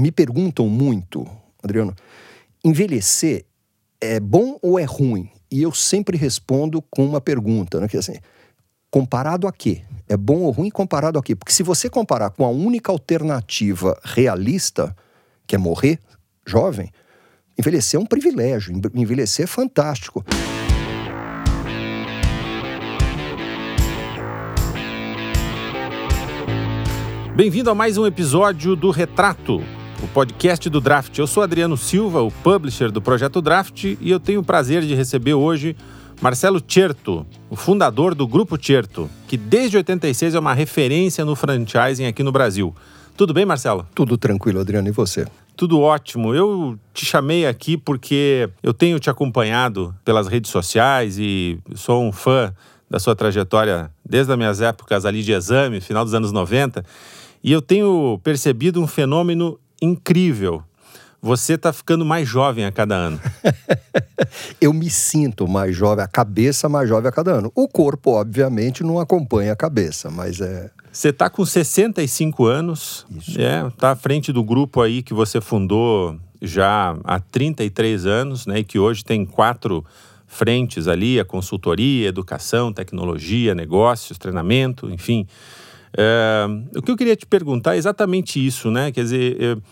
me perguntam muito, Adriano, envelhecer é bom ou é ruim? E eu sempre respondo com uma pergunta, né? Que assim, comparado a quê? É bom ou ruim comparado a quê? Porque se você comparar com a única alternativa realista, que é morrer jovem, envelhecer é um privilégio, envelhecer é fantástico. Bem-vindo a mais um episódio do Retrato, o podcast do Draft. Eu sou Adriano Silva, o publisher do projeto Draft, e eu tenho o prazer de receber hoje Marcelo Certo, o fundador do Grupo Certo, que desde 86 é uma referência no franchising aqui no Brasil. Tudo bem, Marcelo? Tudo tranquilo, Adriano, e você? Tudo ótimo. Eu te chamei aqui porque eu tenho te acompanhado pelas redes sociais e sou um fã da sua trajetória desde as minhas épocas ali de exame, final dos anos 90. E eu tenho percebido um fenômeno incrível. Você está ficando mais jovem a cada ano. eu me sinto mais jovem, a cabeça mais jovem a cada ano. O corpo, obviamente, não acompanha a cabeça, mas é. Você está com 65 anos, Isso. é, tá à frente do grupo aí que você fundou já há 33 anos, né, e que hoje tem quatro frentes ali, a consultoria, educação, tecnologia, negócios, treinamento, enfim. É, o que eu queria te perguntar é exatamente isso, né? Quer dizer, eu,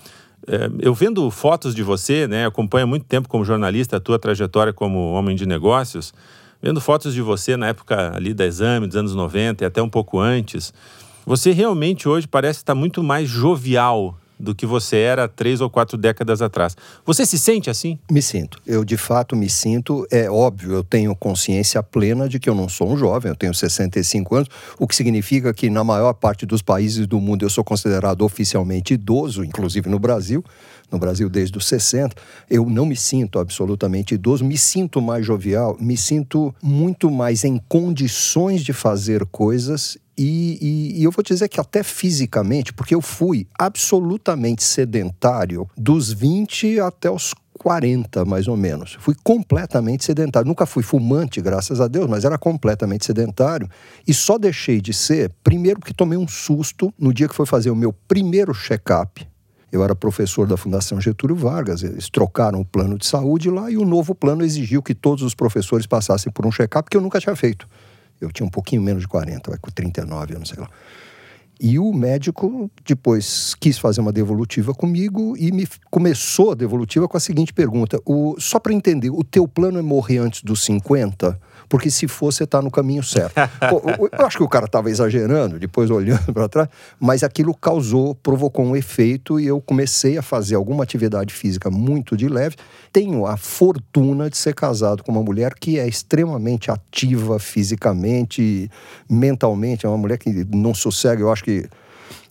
é, eu vendo fotos de você, né? Acompanho há muito tempo como jornalista a tua trajetória como homem de negócios, vendo fotos de você na época ali da exame, dos anos 90 e até um pouco antes. Você realmente hoje parece estar muito mais jovial do que você era três ou quatro décadas atrás. Você se sente assim? Me sinto. Eu de fato me sinto. É óbvio, eu tenho consciência plena de que eu não sou um jovem, eu tenho 65 anos, o que significa que na maior parte dos países do mundo eu sou considerado oficialmente idoso, inclusive no Brasil. No Brasil desde os 60, eu não me sinto absolutamente idoso, me sinto mais jovial, me sinto muito mais em condições de fazer coisas e, e, eu vou dizer que até fisicamente, porque eu fui absolutamente sedentário dos 20 até os 40, mais ou menos. Fui completamente sedentário. Nunca fui fumante, graças a Deus, mas era completamente sedentário. E só deixei de ser, primeiro, porque tomei um susto no dia que foi fazer o meu primeiro check-up. Eu era professor da Fundação Getúlio Vargas, eles trocaram o plano de saúde lá e o novo plano exigiu que todos os professores passassem por um check-up que eu nunca tinha feito. Eu tinha um pouquinho menos de 40, vai com 39, eu não sei lá. E o médico depois quis fazer uma devolutiva comigo e me começou a devolutiva com a seguinte pergunta: o, só para entender, o teu plano é morrer antes dos 50? Porque se for, você está no caminho certo. Eu acho que o cara estava exagerando, depois olhando para trás, mas aquilo causou, provocou um efeito e eu comecei a fazer alguma atividade física muito de leve. Tenho a fortuna de ser casado com uma mulher que é extremamente ativa fisicamente, mentalmente, é uma mulher que não sossega, eu acho que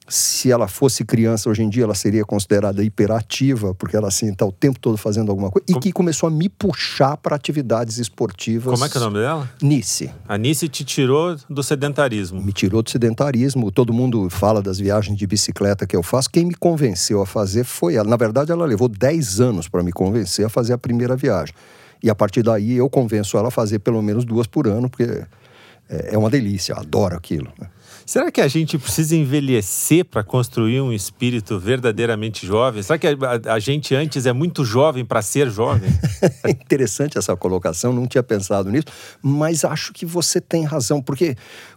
se ela fosse criança hoje em dia, ela seria considerada hiperativa, porque ela assim está o tempo todo fazendo alguma coisa, Como... e que começou a me puxar para atividades esportivas. Como é que é o nome dela? Nice. A Nice te tirou do sedentarismo. Me tirou do sedentarismo. Todo mundo fala das viagens de bicicleta que eu faço. Quem me convenceu a fazer foi ela. Na verdade, ela levou 10 anos para me convencer a fazer a primeira viagem. E a partir daí eu convenço ela a fazer pelo menos duas por ano, porque é, é uma delícia, adoro aquilo. Né? Será que a gente precisa envelhecer para construir um espírito verdadeiramente jovem? Será que a, a, gente antes é muito jovem para ser jovem? É interessante essa colocação, não tinha pensado nisso, mas acho que você tem razão, porque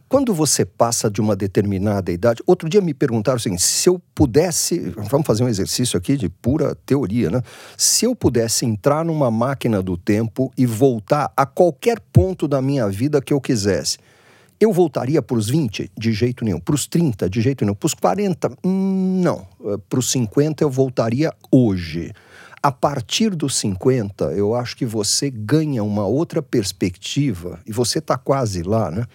quando você passa de uma determinada idade, outro dia me perguntaram assim, se eu pudesse, vamos fazer um exercício aqui de pura teoria, né? Se eu pudesse entrar numa máquina do tempo e voltar a qualquer ponto da minha vida que eu quisesse, eu voltaria para os 20? De jeito nenhum. Para os 30? De jeito nenhum. Para os 40? Hum, não. Para os 50 eu voltaria hoje. A partir dos 50, eu acho que você ganha uma outra perspectiva, e você está quase lá, né?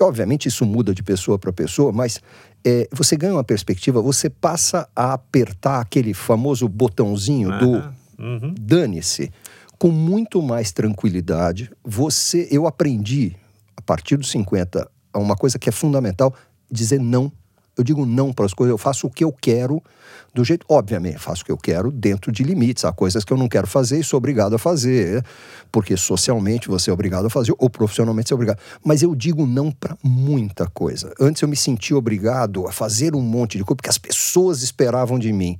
E, obviamente isso muda de pessoa para pessoa, mas é, você ganha uma perspectiva, você passa a apertar aquele famoso botãozinho do uhum. dane-se com muito mais tranquilidade. Você, eu aprendi partir dos 50, uma coisa que é fundamental, dizer não. Eu digo não para as coisas, eu faço o que eu quero, do jeito. Obviamente, faço o que eu quero dentro de limites. Há coisas que eu não quero fazer e sou obrigado a fazer, porque socialmente você é obrigado a fazer, ou profissionalmente você é obrigado. Mas eu digo não para muita coisa. Antes eu me sentia obrigado a fazer um monte de coisa, porque as pessoas esperavam de mim.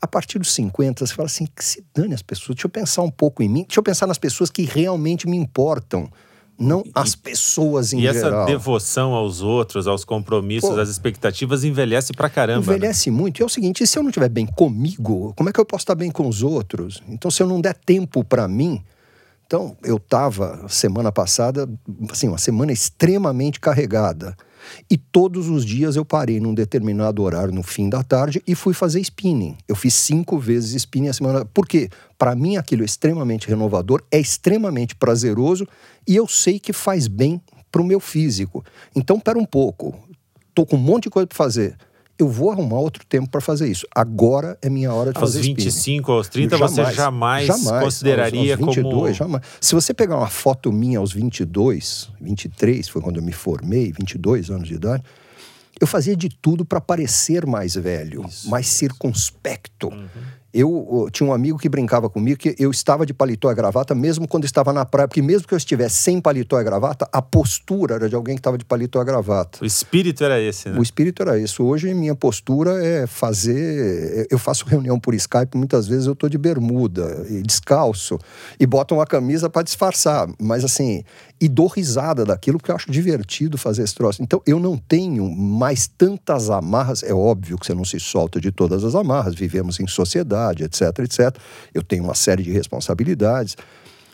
A partir dos 50, você fala assim, que se dane as pessoas, deixa eu pensar um pouco em mim, deixa eu pensar nas pessoas que realmente me importam não as pessoas em geral. E essa devoção aos outros, aos compromissos, Pô, às expectativas, envelhece pra caramba. Né? Envelhece né? muito. E é o seguinte, se eu não estiver bem comigo, como é que eu posso estar bem com os outros? Então, se eu não der tempo para mim... Então, eu estava, semana passada, assim, uma semana extremamente carregada. E todos os dias eu parei num determinado horário no fim da tarde e fui fazer spinning. Eu fiz cinco vezes spinning a semana. Por quê? Para mim aquilo é extremamente renovador, é extremamente prazeroso e eu sei que faz bem para o meu físico. Então, pera um pouco. Tô com um monte de coisa para fazer eu vou arrumar outro tempo para fazer isso. Agora é minha hora de aos fazer Aos 25, spinning. aos 30, jamais, você jamais, jamais consideraria aos, aos 22, como... Jamais. Se você pegar uma foto minha aos 22, 23, foi quando eu me formei, 22 anos de idade, eu fazia de tudo para parecer mais velho, isso, mais isso. circunspecto. Uhum. Eu, eu, tinha um amigo que brincava comigo que eu estava de paletó e gravata mesmo quando estava na praia, porque mesmo que eu estivesse sem paletó e gravata, a postura era de alguém que estava de paletó e gravata. O espírito era esse, né? O espírito era esse. Hoje minha postura é fazer, eu faço reunião por Skype, muitas vezes eu estou de bermuda e descalço e boto uma camisa para disfarçar, mas assim, e dou risada daquilo porque eu acho divertido fazer esse troço. Então eu não tenho mais tantas amarras, é óbvio que você não se solta de todas as amarras, vivemos em sociedade etc, etc. Eu tenho uma série de responsabilidades,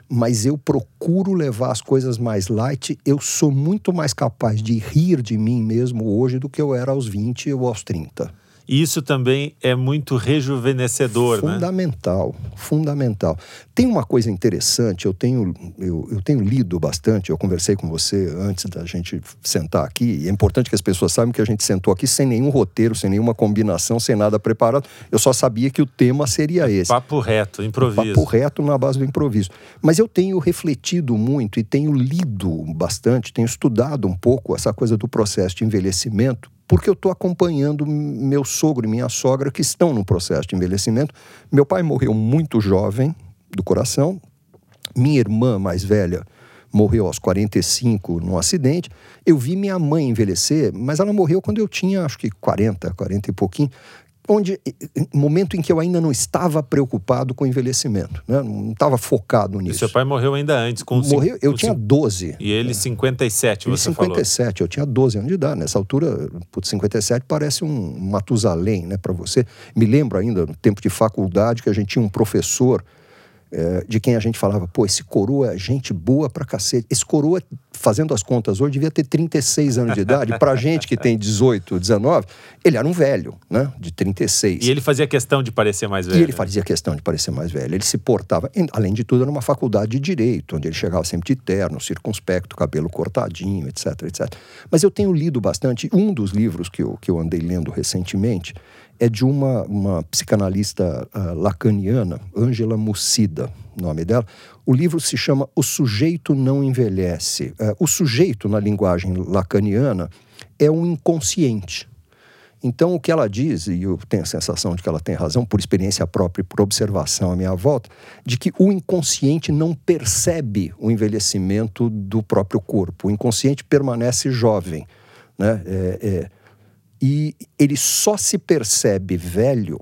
mas eu procuro levar as coisas mais light. Eu sou muito mais capaz de rir de mim mesmo hoje do que eu era aos 20 ou aos 30. E isso também é muito rejuvenescedor, fundamental, né? Fundamental, fundamental. Tem uma coisa interessante, eu tenho, eu, eu tenho lido bastante, eu conversei com você antes da gente sentar aqui, e é importante que as pessoas saibam que a gente sentou aqui sem nenhum roteiro, sem nenhuma combinação, sem nada preparado. Eu só sabia que o tema seria esse. Papo reto, improviso. Papo reto na base do improviso. Mas eu tenho refletido muito e tenho lido bastante, tenho estudado um pouco essa coisa do processo de envelhecimento, porque eu estou acompanhando meu sogro e minha sogra que estão no processo de envelhecimento. Meu pai morreu muito jovem do coração, minha irmã mais velha morreu aos 45 num acidente. Eu vi minha mãe envelhecer, mas ela morreu quando eu tinha acho que 40, 40 e pouquinho onde momento em que eu ainda não estava preocupado com o envelhecimento, né? não estava focado nisso. E seu pai morreu ainda antes, com Morreu, cinco, eu tinha 12. E ele 57, ele você 57, falou. eu tinha 12 anos de idade. Nessa altura, putz, 57 parece um Matusalém, né, para você. Me lembro ainda, no tempo de faculdade, que a gente tinha um professor é, de quem a gente falava, pô, esse coroa é gente boa pra cacete. Esse coroa, fazendo as contas hoje, devia ter 36 anos de idade. pra gente que tem 18, 19, ele era um velho, né? De 36. E ele fazia questão de parecer mais velho. E ele fazia questão de parecer mais velho. Ele se portava, além de tudo, era uma faculdade de direito, onde ele chegava sempre de terno, circunspecto, cabelo cortadinho, etc, etc. Mas eu tenho lido bastante. Um dos livros que eu, que eu andei lendo recentemente é de uma, uma psicanalista uh, lacaniana, Angela Mucida, nome dela. O livro se chama O Sujeito Não Envelhece. Uh, o sujeito, na linguagem lacaniana, é um inconsciente. Então, o que ela diz, e eu tenho a sensação de que ela tem razão, por experiência própria e por observação à minha volta, de que o inconsciente não percebe o envelhecimento do próprio corpo. O inconsciente permanece jovem. Né? É, é, e ele só se percebe velho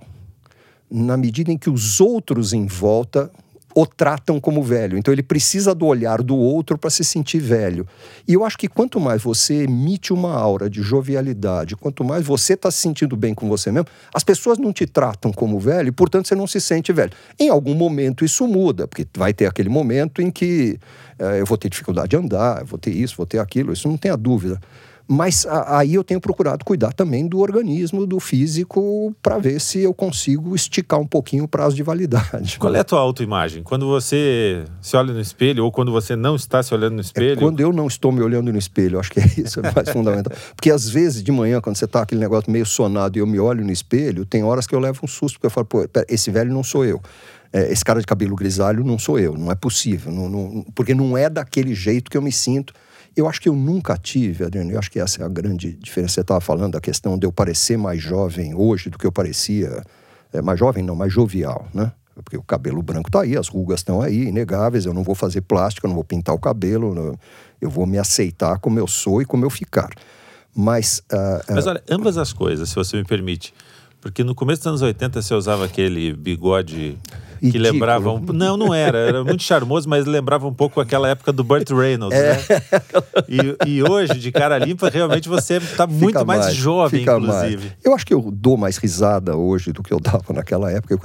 na medida em que os outros em volta o tratam como velho. Então ele precisa do olhar do outro para se sentir velho. E eu acho que quanto mais você emite uma aura de jovialidade, quanto mais você está se sentindo bem com você mesmo, as pessoas não te tratam como velho e, portanto, você não se sente velho. Em algum momento isso muda, porque vai ter aquele momento em que é, eu vou ter dificuldade de andar, vou ter isso, vou ter aquilo, isso não tenha dúvida. Mas a, aí eu tenho procurado cuidar também do organismo, do físico, para ver se eu consigo esticar um pouquinho o prazo de validade. Qual é a tua autoimagem? Quando você se olha no espelho ou quando você não está se olhando no é espelho? É quando eu não estou me olhando no espelho, acho que é isso é mais fundamental. Porque às vezes de manhã, quando você está aquele negócio meio sonado e eu me olho no espelho, tem horas que eu levo um susto, porque eu falo, pô, esse velho não sou eu. É, esse cara de cabelo grisalho não sou eu, não é possível. Não, não, porque não é daquele jeito que eu me sinto eu acho que eu nunca tive, Adriano, eu acho que essa é a grande diferença. Você estava falando da questão de eu parecer mais jovem hoje do que eu parecia. É, mais jovem, não, mais jovial, né? Porque o cabelo branco está aí, as rugas estão aí, inegáveis. Eu não vou fazer plástico, eu não vou pintar o cabelo, eu vou me aceitar como eu sou e como eu ficar. Mas. Uh, uh... Mas olha, ambas as coisas, se você me permite. Porque no começo dos anos 80 você usava aquele bigode que Ridículo. lembrava um... Não, não era. Era muito charmoso, mas lembrava um pouco aquela época do Burt Reynolds, é. né? E, e, hoje, de cara limpa, realmente você está muito mais, mais, jovem, inclusive. Mais. Eu acho que eu dou mais risada hoje do que eu dava naquela época.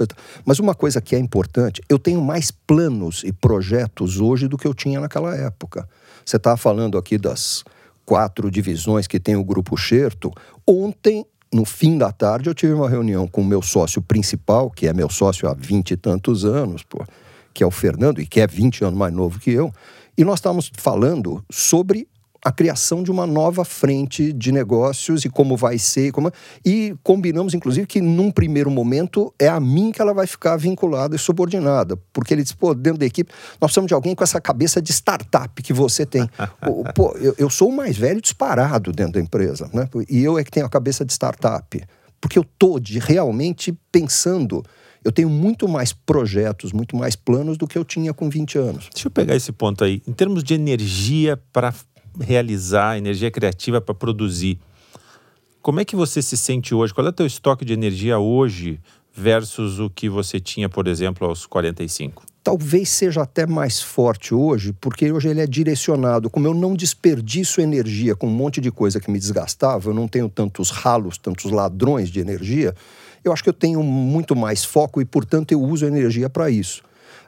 Mas uma coisa que é importante, eu tenho mais planos e projetos hoje do que eu tinha naquela época. Você estava falando aqui das quatro divisões que tem o Grupo Xerto. Ontem no fim da tarde, eu tive uma reunião com o meu sócio principal, que é meu sócio há vinte e tantos anos, pô, que é o Fernando, e que é 20 anos mais novo que eu, e nós estávamos falando sobre a criação de uma nova frente de negócios e como vai ser. Como... E combinamos, inclusive, que num primeiro momento é a mim que ela vai ficar vinculada e subordinada. Porque ele disse, pô, dentro da equipe, nós precisamos de alguém com essa cabeça de startup que você tem. pô, eu, eu, sou o mais velho disparado dentro da empresa, né? E eu é que tenho a cabeça de startup. Porque eu estou realmente pensando eu tenho muito mais projetos, muito mais planos do que eu tinha com 20 anos. Deixa eu pegar esse ponto aí. Em termos de energia para realizar, energia criativa para produzir. Como é que você se sente hoje? Qual é o teu estoque de energia hoje versus o que você tinha, por exemplo, aos 45? Talvez seja até mais forte hoje, porque hoje ele é direcionado. Como eu não desperdiço energia com um monte de coisa que me desgastava, eu não tenho tantos ralos, tantos ladrões de energia, eu acho que eu tenho muito mais foco e, portanto, eu uso energia para isso.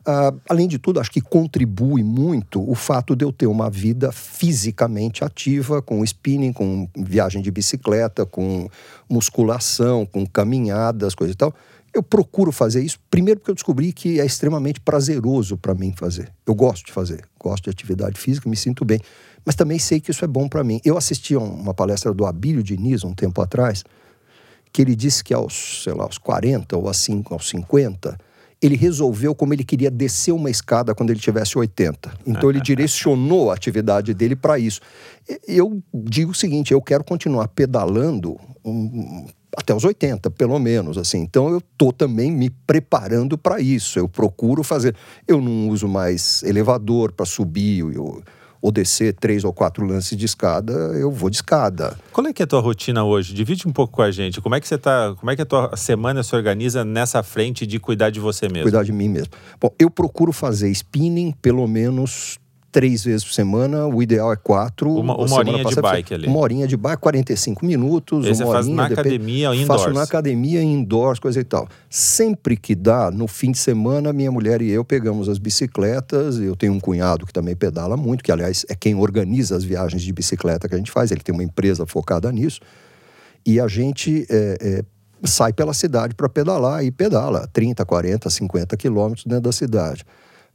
Uh, além de tudo, acho que contribui muito o fato de eu ter uma vida fisicamente ativa, com spinning, com viagem de bicicleta, com musculação, com caminhadas, coisa e tal. Eu procuro fazer isso, primeiro porque eu descobri que é extremamente prazeroso para mim fazer. Eu gosto de fazer, gosto de atividade física, me sinto bem. Mas também sei que isso é bom para mim. Eu assisti a uma palestra do Abílio Diniz um tempo atrás, que ele disse que aos, sei lá, aos 40 ou aos 50, ele resolveu como ele queria descer uma escada quando ele tivesse 80. Então ele direcionou a atividade dele para isso. Eu digo o seguinte, eu quero continuar pedalando um, até os 80, pelo menos, assim. Então eu tô também me preparando para isso. Eu procuro fazer. Eu não uso mais elevador para subir. Eu, ou descer três ou quatro lances de escada, eu vou de escada. Qual é que é a tua rotina hoje? Divide um pouco com a gente. Como é que você tá, como é que a tua semana se organiza nessa frente de cuidar de você mesmo? Cuidar de mim mesmo. Bom, eu procuro fazer spinning pelo menos três vezes por semana, o ideal é quatro. Uma, uma horinha de bike ali. Uma horinha de bike, 45 minutos. Uma você faz na academia ou indoors? Faço na academia, indoors, coisa e tal. Sempre que dá, no fim de semana, minha mulher e eu pegamos as bicicletas. Eu tenho um cunhado que também pedala muito, que aliás é quem organiza as viagens de bicicleta que a gente faz. Ele tem uma empresa focada nisso. E a gente é, é, sai pela cidade para pedalar e pedala 30, 40, 50 quilômetros dentro da cidade.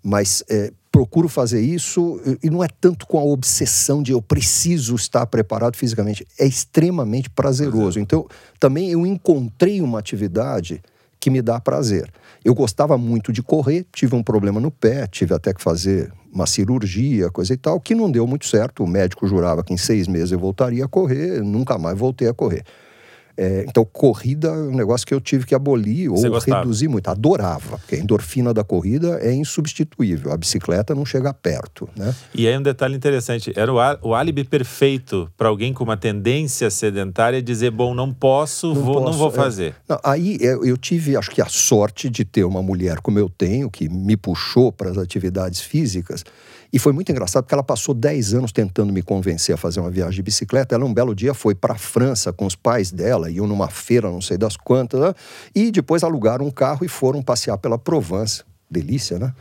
Mas é, procuro fazer isso e não é tanto com a obsessão de eu preciso estar preparado fisicamente, é extremamente prazeroso. Então, também eu encontrei uma atividade que me dá prazer. Eu gostava muito de correr, tive um problema no pé, tive até que fazer uma cirurgia, coisa e tal, que não deu muito certo. O médico jurava que em seis meses eu voltaria a correr, nunca mais voltei a correr. É, então, corrida é um negócio que eu tive que abolir ou reduzir muito. Adorava, porque a endorfina da corrida é insubstituível. A bicicleta não chega perto, né? E aí um detalhe interessante, era o, o álibi perfeito para alguém com uma tendência sedentária dizer, bom, não posso, não, vou, posso, não vou é. fazer. É. Não, aí eu, eu tive, acho que a sorte de ter uma mulher como eu tenho, que me puxou para as atividades físicas, e foi muito engraçado porque ela passou 10 anos tentando me convencer a fazer uma viagem de bicicleta. Ela, um belo dia, foi para a França com os pais dela, iam numa feira, não sei das quantas, né? e depois alugaram um carro e foram passear pela Provence. Delícia, né?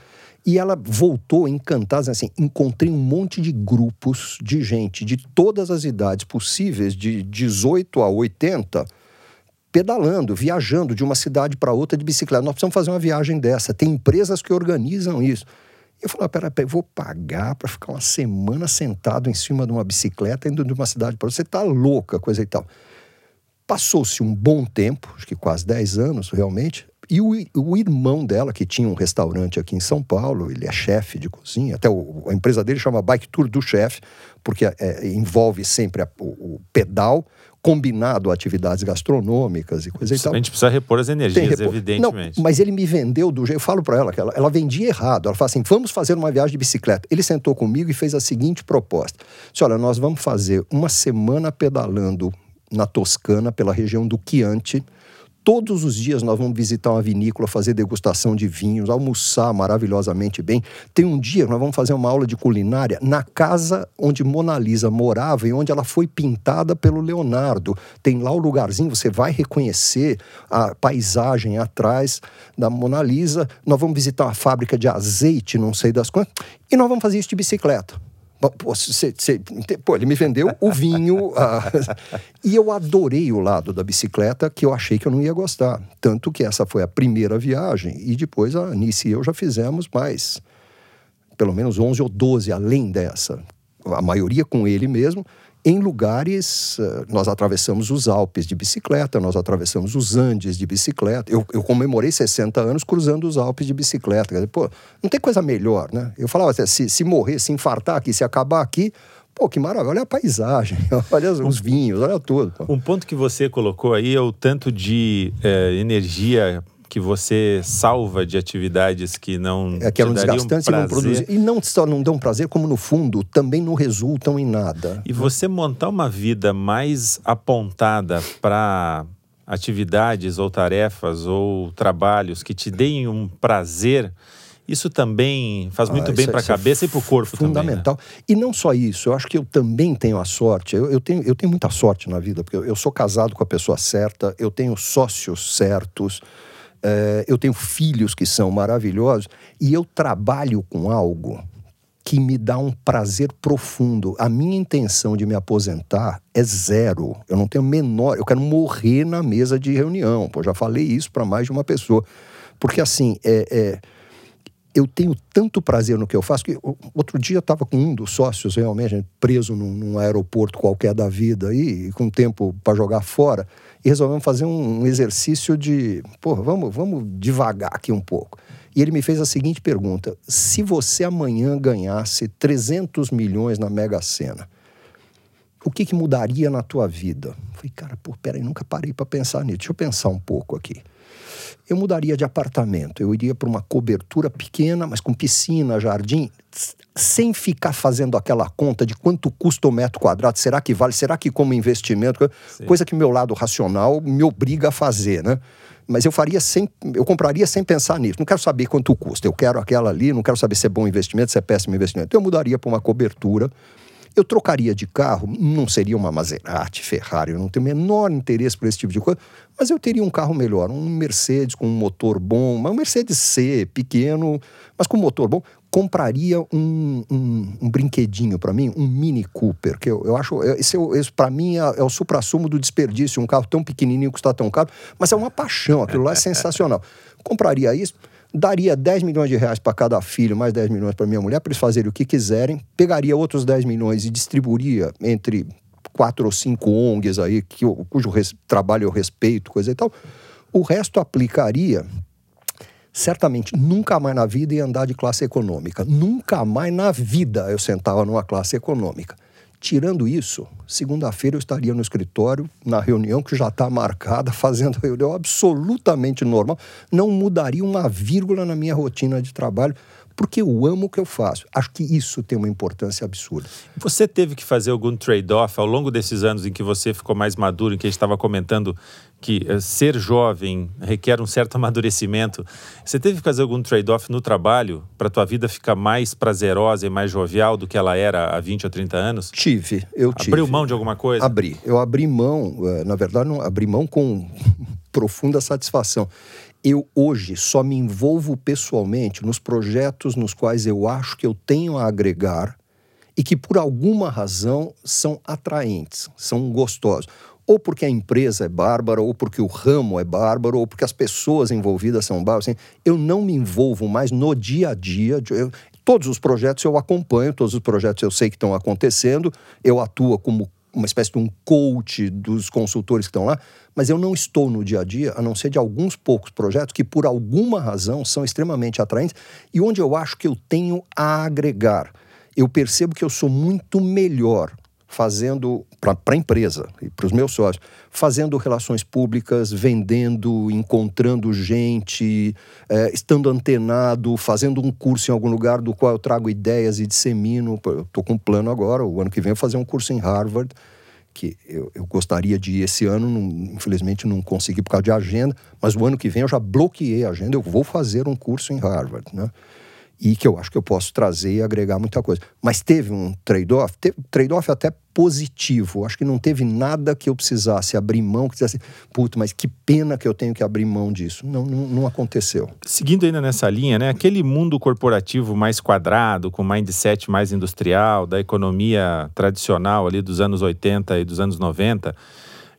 E ela voltou encantada, assim, encontrei um monte de grupos de gente de todas as idades possíveis, de 18 a 80, pedalando, viajando de uma cidade para outra de bicicleta. Nós precisamos fazer uma viagem dessa. Tem empresas que organizam isso. Eu falei, ah, peraí, pera, vou pagar para ficar uma semana sentado em cima de uma bicicleta indo de uma cidade para outra. Você está louca, coisa e tal. Passou-se um bom tempo, acho que quase 10 anos realmente, e o, o, irmão dela, que tinha um restaurante aqui em São Paulo, ele é chefe de cozinha, até o, a empresa dele chama Bike Tour do Chefe, porque é, envolve sempre a, o, o, pedal combinado atividades gastronômicas e coisa e tal. A gente precisa repor as energias, repor. evidentemente. Não, mas ele me vendeu do jeito. Eu falo para ela que ela, ela vendia errado. Ela fala assim: vamos fazer uma viagem de bicicleta. Ele sentou comigo e fez a seguinte proposta: disse, olha, nós vamos fazer uma semana pedalando na Toscana, pela região do Chianti, Todos os dias nós vamos visitar uma vinícola, fazer degustação de vinhos, almoçar maravilhosamente bem. Tem um dia que nós vamos fazer uma aula de culinária na casa onde Mona Lisa morava e onde ela foi pintada pelo Leonardo. Tem lá o lugarzinho, você vai reconhecer a paisagem atrás da Mona Lisa. Nós vamos visitar uma fábrica de azeite, não sei das quantas, e nós vamos fazer isso de bicicleta. Pô, cê, cê, pô, ele me vendeu o vinho. e eu adorei o lado da bicicleta que eu achei que eu não ia gostar. Tanto que essa foi a primeira viagem. E depois a Anice e eu já fizemos mais, pelo menos 11 ou 12 além dessa. A maioria com ele mesmo em lugares. Eh, nós atravessamos os Alpes de bicicleta, nós atravessamos os Andes de bicicleta. Eu, eu comemorei 60 anos cruzando os Alpes de bicicleta. Dizer, pô, não tem coisa melhor, né? Eu falava assim, se, se morrer, se infartar aqui, se acabar aqui. Pô, que maravilha, olha a paisagem, olha os vinhos, olha tudo. Um ponto que você colocou aí é o tanto de é, energia que você salva de atividades que não é que eram desgastantes e não produzem e não só não dão prazer como no fundo também não resultam em nada e você montar uma vida mais apontada para atividades ou tarefas ou trabalhos que te deem um prazer isso também faz muito ah, bem para a é cabeça é e para o corpo fundamental. também. Fundamental. Né? E não só isso, eu acho que eu também tenho a sorte, eu, eu, tenho, eu tenho muita sorte na vida, porque eu, eu sou casado com a pessoa certa, eu tenho sócios certos, é, eu tenho filhos que são maravilhosos e eu trabalho com algo que me dá um prazer profundo. A minha intenção de me aposentar é zero. Eu não tenho menor. Eu quero morrer na mesa de reunião. Pô, já falei isso para mais de uma pessoa. Porque, assim, é, é, eu tenho tanto prazer no que eu faço que outro dia eu estava com um dos sócios realmente preso num, num aeroporto qualquer da vida aí, com tempo para jogar fora e resolvemos fazer um, exercício de, pô, vamos, vamos devagar aqui um pouco. E ele me fez a seguinte pergunta: se você amanhã ganhasse 300 milhões na Mega Sena, o que, que mudaria na tua vida? Falei, cara, pô, peraí, nunca parei para pensar nisso. Deixa eu pensar um pouco aqui. Eu mudaria de apartamento. Eu iria para uma cobertura pequena, mas com piscina, jardim, sem ficar fazendo aquela conta de quanto custa o metro quadrado, será que vale, será que como investimento, Sim. coisa que meu lado racional me obriga a fazer, né? Mas eu faria sem, eu compraria sem pensar nisso. Não quero saber quanto custa. Eu quero aquela ali, não quero saber se é bom investimento, se é péssimo investimento. Então eu mudaria para uma cobertura eu trocaria de carro, não seria uma Maserati, Ferrari, eu não tenho o menor interesse por esse tipo de coisa, mas eu teria um carro melhor, um Mercedes com um motor bom, um Mercedes C, pequeno, mas com motor bom. Compraria um, um, um brinquedinho para mim, um Mini Cooper, que eu, eu acho, esse, é esse para mim é, é o supra-sumo do desperdício, um carro tão pequenininho que está tão caro, mas é uma paixão, aquilo lá é sensacional. Compraria isso daria 10 milhões de reais para cada filho, mais 10 milhões para minha mulher, para eles fazerem o que quiserem, pegaria outros 10 milhões e distribuiria entre quatro ou cinco ONGs aí, que, cujo res, trabalho eu respeito, coisa e tal. O resto aplicaria certamente nunca mais na vida ia andar de classe econômica. Nunca mais na vida eu sentava numa classe econômica. Tirando isso, segunda-feira eu estaria no escritório, na reunião que já está marcada, fazendo reunião absolutamente normal. Não mudaria uma vírgula na minha rotina de trabalho, porque eu amo o que eu faço. Acho que isso tem uma importância absurda. Você teve que fazer algum trade-off ao longo desses anos em que você ficou mais maduro, em que a gente estava comentando que uh, ser jovem requer um certo amadurecimento. Você teve que fazer algum trade-off no trabalho para a tua vida ficar mais prazerosa e mais jovial do que ela era há 20 ou 30 anos? Tive, eu tive. Abriu mão de alguma coisa? Abri. Eu abri mão, uh, na verdade, não, abri mão com profunda satisfação. Eu hoje só me envolvo pessoalmente nos projetos nos quais eu acho que eu tenho a agregar e que por alguma razão são atraentes, são gostosos ou porque a empresa é bárbara, ou porque o ramo é bárbaro, ou porque as pessoas envolvidas são bárbaras. Assim, eu não me envolvo mais no dia a dia. Eu, todos os projetos eu acompanho, todos os projetos eu sei que estão acontecendo, eu atuo como uma espécie de um coach dos consultores que estão lá, mas eu não estou no dia a dia, a não ser de alguns poucos projetos que, por alguma razão, são extremamente atraentes e onde eu acho que eu tenho a agregar. Eu percebo que eu sou muito melhor fazendo para a empresa e para os meus sócios, fazendo relações públicas, vendendo, encontrando gente, é, estando antenado, fazendo um curso em algum lugar do qual eu trago ideias e dissemino. Estou com um plano agora, o ano que vem, eu fazer um curso em Harvard que eu, eu gostaria de ir esse ano, não, infelizmente não consegui por causa de agenda, mas o ano que vem eu já bloqueei a agenda, eu vou fazer um curso em Harvard, né? E que eu acho que eu posso trazer e agregar muita coisa. Mas teve um trade-off, trade-off até positivo. Acho que não teve nada que eu precisasse abrir mão, que dissesse, puto, mas que pena que eu tenho que abrir mão disso. Não, não, não, aconteceu. Seguindo ainda nessa linha, né, aquele mundo corporativo mais quadrado, com mindset mais industrial, da economia tradicional ali dos anos 80 e dos anos 90,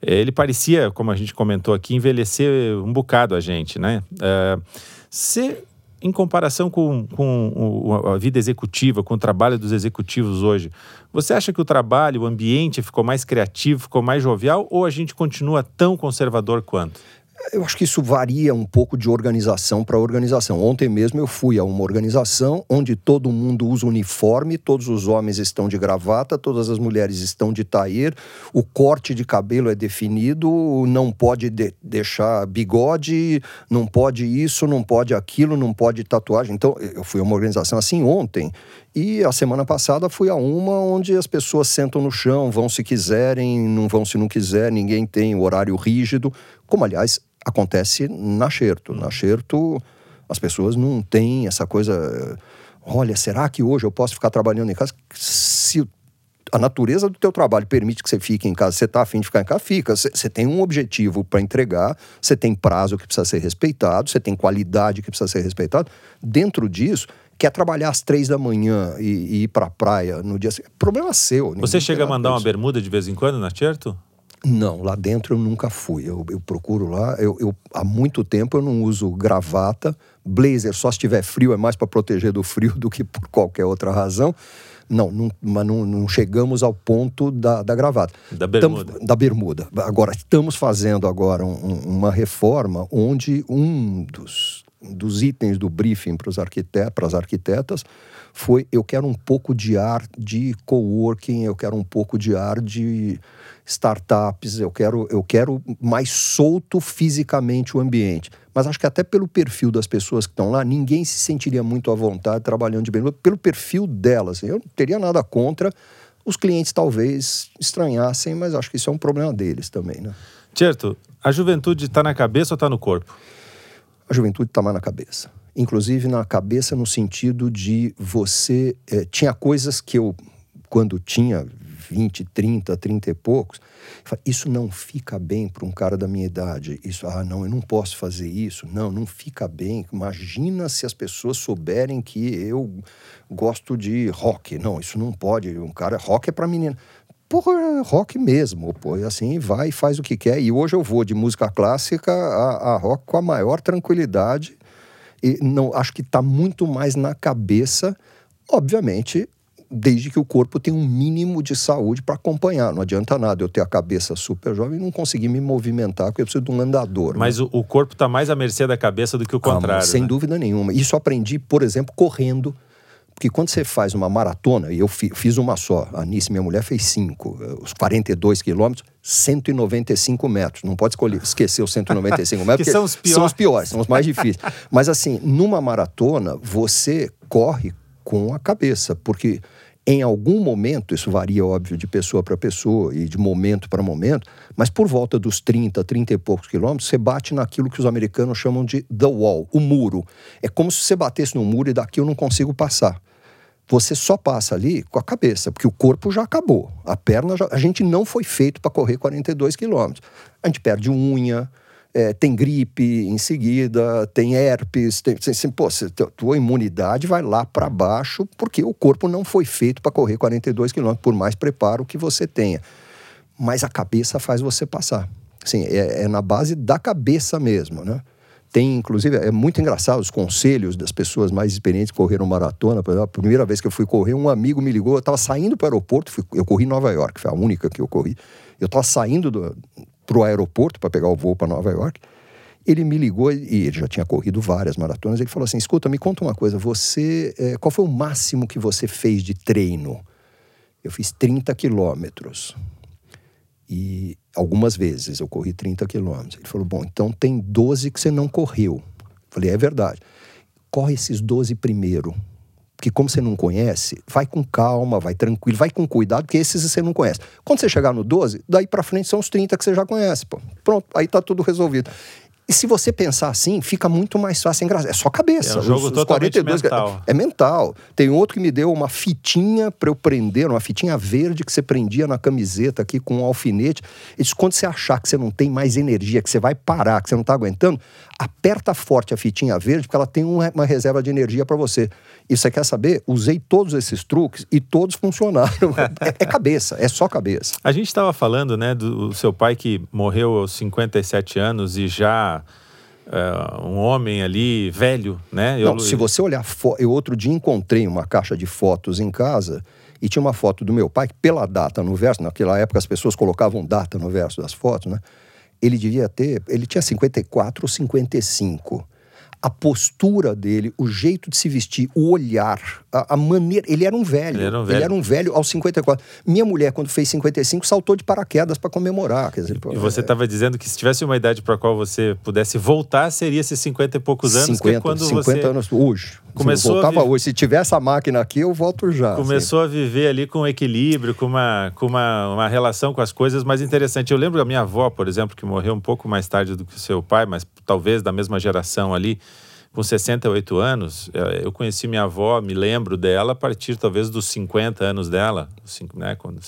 ele parecia, como a gente comentou aqui, envelhecer um bocado a gente, né? Uh, você em comparação com, com a vida executiva, com o trabalho dos executivos hoje, você acha que o trabalho, o ambiente ficou mais criativo, ficou mais jovial ou a gente continua tão conservador quanto? Eu acho que isso varia um pouco de organização para organização. Ontem mesmo eu fui a uma organização onde todo mundo usa uniforme, todos os homens estão de gravata, todas as mulheres estão de tair, o corte de cabelo é definido, não pode de deixar bigode, não pode isso, não pode aquilo, não pode tatuagem. Então, eu fui a uma organização assim ontem e a semana passada fui a uma onde as pessoas sentam no chão, vão se quiserem, não vão se não quiser, ninguém tem horário rígido, como aliás acontece na Xerto. Na Xerto, as pessoas não têm essa coisa. Olha, será que hoje eu posso ficar trabalhando em casa? Se a natureza do teu trabalho permite que você fique em casa, você está afim de ficar em casa, fica. Você tem um objetivo para entregar, você tem prazo que precisa ser respeitado, você tem qualidade que precisa ser respeitado. Dentro disso, quer trabalhar às três da manhã e, e ir para a praia no dia seguinte, problema seu. Você chega a mandar uma bermuda de vez em quando na Certo? Não, lá dentro eu nunca fui. Eu, eu procuro lá. Eu, eu, há muito tempo eu não uso gravata. Blazer, só se tiver frio, é mais para proteger do frio do que por qualquer outra razão. Não, não mas não, não, chegamos ao ponto da, da gravata. Da bermuda. Da bermuda. Agora, estamos fazendo agora um, uma reforma onde um dos, dos itens do briefing para os arquitetos, as arquitetas foi eu quero um pouco de ar de coworking, eu quero um pouco de ar de startups, eu quero, eu quero mais solto fisicamente o ambiente. Mas acho que até pelo perfil das pessoas que estão lá, ninguém se sentiria muito à vontade trabalhando de bem. Pelo perfil delas, eu não teria nada contra. Os clientes talvez estranhassem, mas acho que isso é um problema deles também, né? Certo. A juventude está na cabeça ou está no corpo? A juventude está mais na cabeça. Inclusive na cabeça no sentido de você... É, tinha coisas que eu, quando tinha 20, 30, 30 e poucos. Isso não fica bem para um cara da minha idade. Isso, ah, não, eu não posso fazer isso. Não, não fica bem. Imagina se as pessoas souberem que eu gosto de rock. Não, isso não pode. Um cara, rock é para menina. Porra, rock mesmo, pô. Assim, vai e faz o que quer. E hoje eu vou de música clássica a, a rock com a maior tranquilidade. E não, acho que está muito mais na cabeça, obviamente, desde que o corpo tenha um mínimo de saúde para acompanhar. Não adianta nada eu ter a cabeça super jovem e não conseguir me movimentar, porque eu preciso de um andador. Mas né? o, o, corpo está mais à mercê da cabeça do que o contrário. Ah, sem né? dúvida nenhuma. Isso aprendi, por exemplo, correndo. Porque quando você faz uma maratona, e eu fiz uma só, a Nice, minha mulher, fez cinco, eh, os 42 quilômetros, 195 metros. Não pode escolher, esquecer os 195 metros, que são os piores. São os piores, são os mais difíceis. Mas assim, numa maratona, você corre com a cabeça, porque em algum momento, isso varia, óbvio, de pessoa para pessoa e de momento para momento, mas por volta dos 30, 30 e poucos quilômetros, você bate naquilo que os americanos chamam de the wall, o muro. É como se você batesse no muro e daqui eu não consigo passar. Você só passa ali com a cabeça, porque o corpo já acabou. A perna já, a gente não foi feito para correr 42 quilômetros. A gente perde unha, é, tem gripe em seguida, tem herpes, tem, assim, pô, tua imunidade vai lá para baixo porque o corpo não foi feito para correr 42 quilômetros, por mais preparo que você tenha. Mas a cabeça faz você passar. Assim, é, é na base da cabeça mesmo, né? Tem, inclusive, é muito engraçado os conselhos das pessoas mais experientes que correram maratona. A primeira vez que eu fui correr, um amigo me ligou, eu estava saindo para o aeroporto, fui, eu corri em Nova York, foi a única que eu corri. Eu estava saindo do, para o aeroporto para pegar o voo para Nova York. Ele me ligou e ele já tinha corrido várias maratonas. Ele falou assim: Escuta, me conta uma coisa. Você, é, qual foi o máximo que você fez de treino? Eu fiz 30 quilômetros. E algumas vezes eu corri 30 quilômetros. Ele falou: Bom, então tem 12 que você não correu. Eu falei: É verdade. Corre esses 12 primeiro, Porque como você não conhece, vai com calma, vai tranquilo, vai com cuidado, porque esses você não conhece. Quando você chegar no 12, daí para frente são os 30 que você já conhece, pô. Pronto, aí tá tudo resolvido. E se você pensar assim, fica muito mais fácil engraçado. É só cabeça. É um jogo os, os totalmente 42, mental. É, é, mental. Tem outro que me deu uma fitinha para eu prender, uma fitinha verde que você prendia na camiseta aqui com um alfinete. E quando você achar que você não tem mais energia, que você vai parar, que você não está aguentando, aperta forte a fitinha verde, porque ela tem uma reserva de energia para você. E você quer saber? Usei todos esses truques e todos funcionaram. é, é, cabeça, é só cabeça. A gente estava falando, né, do seu pai que morreu aos 57 anos e já uh, um homem ali velho, né? Eu... Não, se você olhar, eu outro dia encontrei uma caixa de fotos em casa e tinha uma foto do meu pai que pela data no verso, naquela época as pessoas colocavam data no verso das fotos, né? Ele devia ter, ele tinha 54 ou 55 a postura dele, o jeito de se vestir, o olhar, a, a maneira. Ele era um velho. Ele era um velho. Ele era um velho aos 54. Minha mulher, quando fez 55, saltou de paraquedas para comemorar. Quer dizer, e você estava é... dizendo que se tivesse uma idade para a qual você pudesse voltar, seria esses 50 e poucos anos. 50, que quando 50 você... anos hoje. Começou voltava hoje. Se tiver essa máquina aqui, eu volto já. Começou assim. a viver ali com equilíbrio, com uma, com uma, uma relação com as coisas mais interessante. Eu lembro da minha avó, por exemplo, que morreu um pouco mais tarde do que o seu pai, mas talvez da mesma geração ali com 68 anos, eh, eu conheci minha avó, me lembro dela a partir talvez dos 50 anos dela, né, quando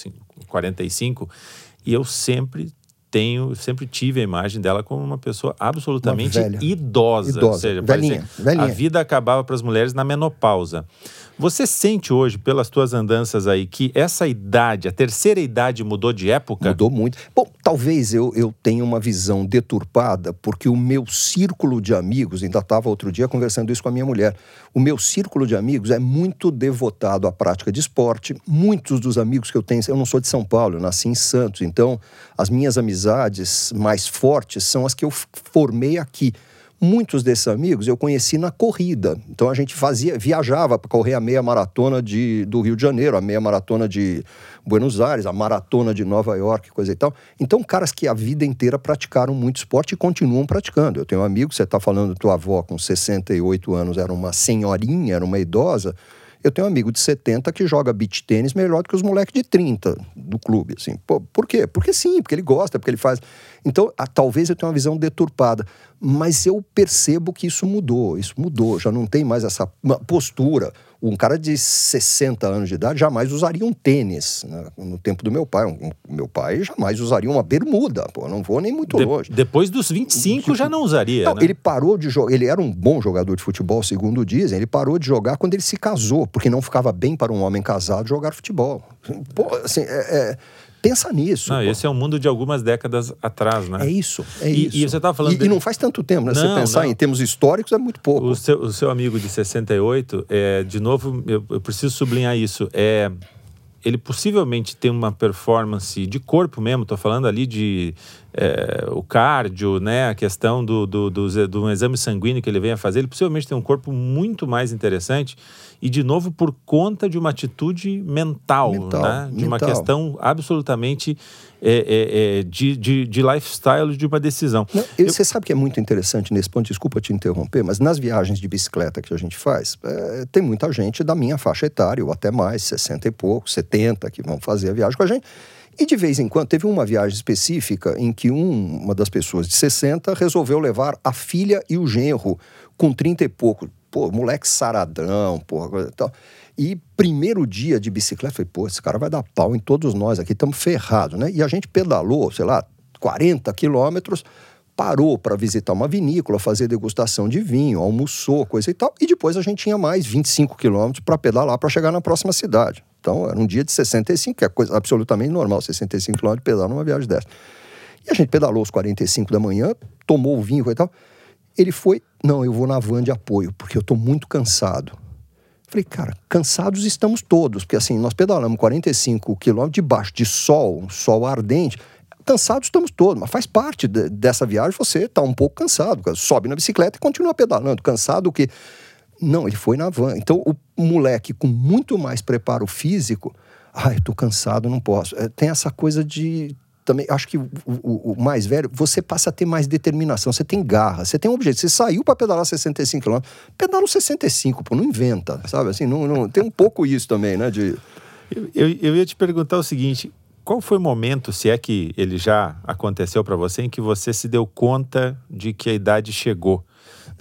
45, e eu sempre tenho, sempre tive a imagem dela como uma pessoa absolutamente uma idosa, idosa, ou seja, velhinha, velhinha. a vida acabava para as mulheres na menopausa. Você sente hoje, pelas tuas andanças aí, que essa idade, a terceira idade, mudou de época? Mudou muito. Bom, talvez eu, eu tenha uma visão deturpada, porque o meu círculo de amigos, ainda estava outro dia conversando isso com a minha mulher, o meu círculo de amigos é muito devotado à prática de esporte. Muitos dos amigos que eu tenho, eu não sou de São Paulo, eu nasci em Santos, então as minhas amizades mais fortes são as que eu formei aqui. Muitos desses amigos eu conheci na corrida. Então a gente fazia, viajava para correr a meia maratona de, do Rio de Janeiro, a meia maratona de Buenos Aires, a maratona de Nova York, coisa e tal. Então, caras que a vida inteira praticaram muito esporte e continuam praticando. Eu tenho um amigo, você está falando, tua avó com 68 anos era uma senhorinha, era uma idosa. Eu tenho um amigo de 70 que joga beach tênis melhor do que os moleques de 30 do clube, assim. Pô, por quê? Porque sim, porque ele gosta, porque ele faz. Então, a, talvez eu tenha uma visão deturpada, mas eu percebo que isso mudou, isso mudou, já não tem mais essa postura. Um cara de 60 anos de idade jamais usaria um tênis. Né? No tempo do meu pai, um, meu pai jamais usaria uma bermuda, pô, não vou nem muito de, longe. Depois dos 25 tipo, já não usaria, não, né? ele parou de jogar, ele era um bom jogador de futebol, segundo dizem, ele parou de jogar quando ele se casou, porque não ficava bem para um homem casado jogar futebol. Pô, assim, é, é Pensa nisso. Não, esse é um mundo de algumas décadas atrás, né? É isso, é e, isso. E você tá falando. E, de... e, não faz tanto tempo, né? Não, você pensar não. em termos históricos é muito pouco. O seu, o seu amigo de 68, é, de novo, eu, eu preciso sublinhar isso. É, ele possivelmente tem uma performance de corpo mesmo, estou falando ali de é, o cardio, né, a questão do, do, do, do, exame sanguíneo que ele vem a fazer, ele possivelmente tem um corpo muito mais interessante e, de novo, por conta de uma atitude mental, mental né, de mental. uma questão absolutamente é, é, é, de, de, de, lifestyle de uma decisão. Não, Eu... Você sabe que é muito interessante nesse ponto, desculpa te interromper, mas nas viagens de bicicleta que a gente faz, é, tem muita gente da minha faixa etária, ou até mais, 60 e pouco, 70, que vão fazer a viagem com a gente. E de vez em quando, teve uma viagem específica em que um, uma das pessoas de 60 resolveu levar a filha e o genro com 30 e pouco. Pô, moleque saradão, porra, e tal. E primeiro dia de bicicleta, falei, pô, esse cara vai dar pau em todos nós aqui, estamos ferrados, né? E a gente pedalou, sei lá, 40 quilômetros, parou para visitar uma vinícola, fazer degustação de vinho, almoçou, coisa e tal, e depois a gente tinha mais 25 quilômetros para pedalar para chegar na próxima cidade. Então, era um dia de 65, que é coisa absolutamente normal, 65 km de pedal numa viagem dessa. E a gente pedalou os 45 da manhã, tomou o vinho e tal. Ele foi, não, eu vou na van de apoio, porque eu estou muito cansado. Falei, cara, cansados estamos todos, porque assim, nós pedalamos 45 quilômetros debaixo de sol, um sol ardente. Cansados estamos todos, mas faz parte de, dessa viagem você tá um pouco cansado. Sobe na bicicleta e continua pedalando. Cansado que não, ele foi na van. Então, o moleque com muito mais preparo físico, ai, eu tô cansado, não posso. É, tem essa coisa de também, acho que o, o, o, mais velho, você passa a ter mais determinação, você tem garra, você tem um objetivo. Você saiu para pedalar 65 km, pedala 65, pô, não inventa, sabe? Assim, não, não, tem um pouco isso também, né? De... Eu, eu, eu ia te perguntar o seguinte: qual foi o momento, se é que ele já aconteceu para você, em que você se deu conta de que a idade chegou?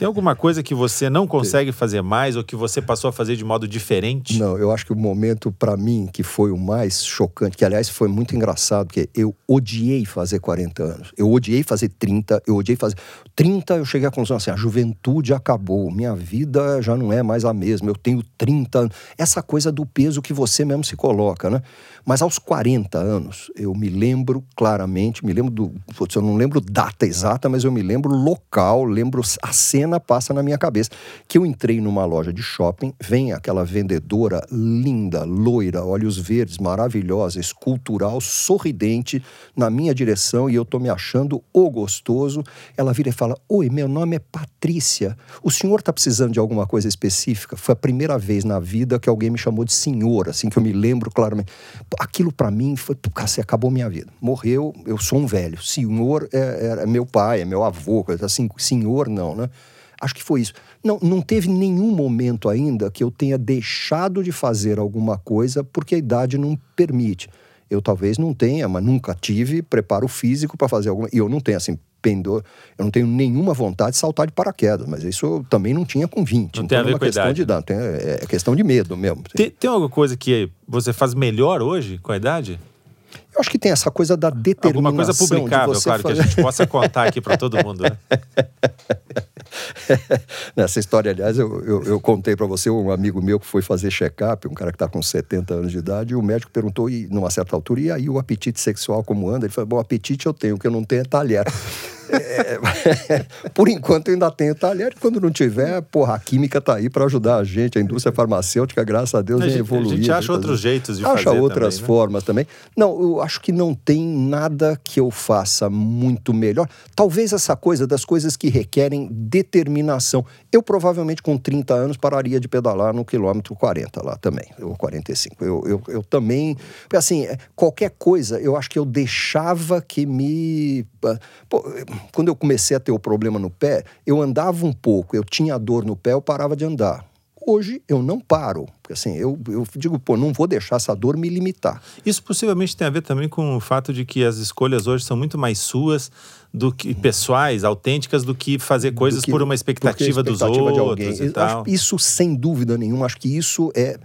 Tem alguma coisa que você não consegue fazer mais ou que você passou a fazer de modo diferente? Não, eu acho que o momento para mim que foi o mais chocante, que aliás foi muito engraçado, porque eu odiei fazer 40 anos. Eu odiei fazer 30, eu odiei fazer 30, eu cheguei à conclusão assim, a juventude acabou, minha vida já não é mais a mesma. Eu tenho 30 anos. Essa coisa do peso que você mesmo se coloca, né? Mas aos 40 anos, eu me lembro claramente, me lembro do, eu não lembro data exata, mas eu me lembro local, lembro a cena cena passa na minha cabeça. Que eu entrei numa loja de shopping, vem aquela vendedora linda, loira, olhos verdes, maravilhosa, escultural, sorridente, na minha direção e eu tô me achando o gostoso. Ela vira e fala: Oi, meu nome é Patrícia. O senhor tá precisando de alguma coisa específica? Foi a primeira vez na vida que alguém me chamou de senhor, assim que eu me lembro claramente. Aquilo para mim foi, cacete, acabou minha vida. Morreu, eu sou um velho. Senhor é, é, é meu pai, é meu avô, assim, senhor não, né? Acho que foi isso. Não, não teve nenhum momento ainda que eu tenha deixado de fazer alguma coisa porque a idade não permite. Eu talvez não tenha, mas nunca tive preparo físico para fazer alguma. E eu não tenho assim, pendor, eu não tenho nenhuma vontade de saltar de paraquedas, mas isso eu também não tinha com 20. Não então tem a ver é uma com questão idade. de né? é, é questão de medo mesmo. Tem, tem alguma coisa que você faz melhor hoje com a idade? Eu acho que tem essa coisa da determinação. Alguma coisa publicável, claro, fazer... que a gente possa contar aqui para todo mundo. Né? Nessa história, aliás, eu, eu, eu contei para você um amigo meu que foi fazer check-up, um cara que está com 70 anos de idade, e o médico perguntou, e, numa certa altura, e aí o apetite sexual como anda? Ele falou, bom, apetite eu tenho, o que eu não tenho é talher. É, por enquanto eu ainda tenho talher, quando não tiver, porra, a química tá aí para ajudar a gente, a indústria farmacêutica, graças a Deus, a é evoluída. A gente acha outros jeitos de acha fazer outras também, né? formas também. Não, eu acho que não tem nada que eu faça muito melhor. Talvez essa coisa das coisas que requerem determinação. Eu provavelmente com 30 anos pararia de pedalar no quilômetro 40 lá também, ou 45. Eu, eu, eu também, assim, qualquer coisa, eu acho que eu deixava que me... Pô, quando eu comecei a ter o problema no pé, eu andava um pouco, eu tinha dor no pé, eu parava de andar. Hoje eu não paro, porque assim, eu, eu digo, pô, não vou deixar essa dor me limitar. Isso possivelmente tem a ver também com o fato de que as escolhas hoje são muito mais suas do que pessoais, autênticas, do que fazer coisas que, por uma expectativa, expectativa dos outros e. Isso sem dúvida nenhuma, acho que isso é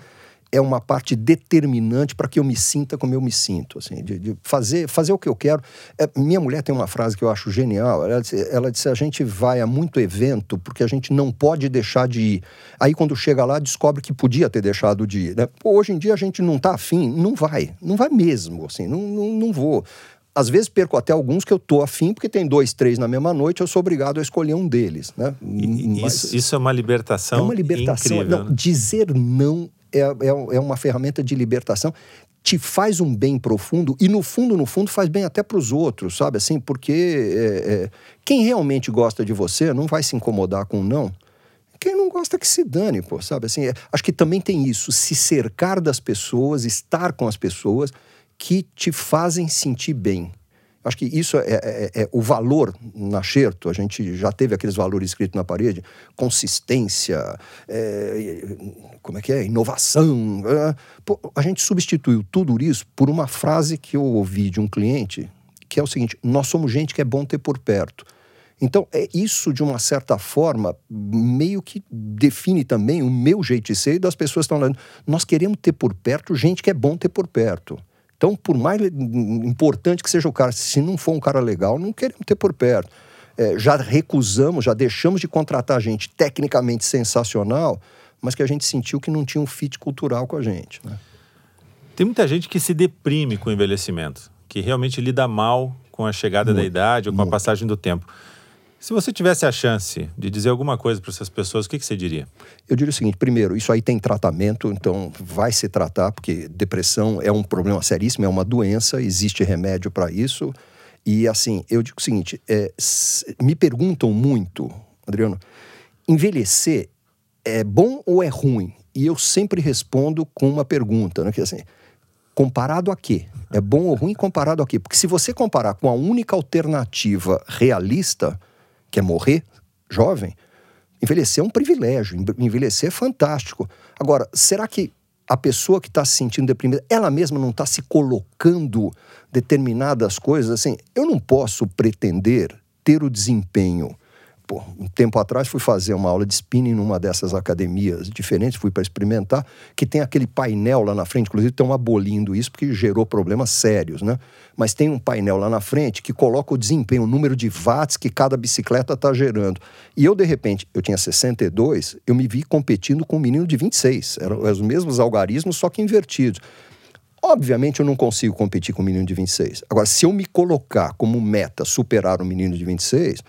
é uma parte determinante para que eu me sinta como eu me sinto, assim, de, de fazer, fazer o que eu quero. É, minha mulher tem uma frase que eu acho genial. Ela disse, ela disse: a gente vai a muito evento porque a gente não pode deixar de ir. Aí quando chega lá descobre que podia ter deixado de ir. Né? Pô, hoje em dia a gente não está afim, não vai, não vai mesmo, assim, não, não, não vou. Às vezes perco até alguns que eu tô afim, porque tem dois, três na mesma noite, eu sou obrigado a escolher um deles. Né? Mas, isso, isso, é uma libertação. É uma libertação. Incrível, não, né? Dizer não é, é, é uma ferramenta de libertação te faz um bem profundo e no fundo, no fundo, faz bem até para os outros, sabe? Assim, porque é, é, quem realmente gosta de você não vai se incomodar com não. Quem não gosta que se dane, pô, sabe? Assim, é, acho que também tem isso, se cercar das pessoas, estar com as pessoas que te fazem sentir bem. Acho que isso é, é, é, o valor na Xerto, a gente já teve aqueles valores escritos na parede, consistência, é, como é que é, inovação. É, pô, a gente substituiu tudo isso por uma frase que eu ouvi de um cliente, que é o seguinte, nós somos gente que é bom ter por perto. Então, é isso, de uma certa forma, meio que define também o meu jeito de ser e das pessoas que estão olhando. Nós queremos ter por perto gente que é bom ter por perto. Então, por mais importante que seja o cara, se não for um cara legal, não queremos ter por perto. É, já recusamos, já deixamos de contratar gente tecnicamente sensacional, mas que a gente sentiu que não tinha um fit cultural com a gente. Né? Tem muita gente que se deprime com o envelhecimento, que realmente lida mal com a chegada muito, da idade ou com muito. a passagem do tempo. Se você tivesse a chance de dizer alguma coisa para essas pessoas, o que, que, você diria? Eu diria o seguinte: primeiro, isso aí tem tratamento, então vai se tratar, porque depressão é um problema seríssimo, é uma doença, existe remédio para isso. E assim, eu digo o seguinte: é, me perguntam muito, Adriano, envelhecer é bom ou é ruim? E eu sempre respondo com uma pergunta, né? Que assim, Comparado a quê? É bom ou ruim comparado a quê? Porque se você comparar com a única alternativa realista, que é morrer jovem, envelhecer é um privilégio, envelhecer é fantástico. Agora, será que a pessoa que está se sentindo deprimida, ela mesma não está se colocando determinadas coisas? Assim, eu não posso pretender ter o desempenho Pô, um tempo atrás fui fazer uma aula de spinning numa dessas academias diferentes, fui para experimentar, que tem aquele painel lá na frente, inclusive estão abolindo isso porque gerou problemas sérios, né? Mas tem um painel lá na frente que coloca o desempenho, o número de watts que cada bicicleta está gerando. E eu, de repente, eu tinha 62, eu me vi competindo com um menino de 26. Eram os mesmos algarismos, só que invertidos. Obviamente eu não consigo competir com um menino de 26. Agora, se eu me colocar como meta superar um menino de 26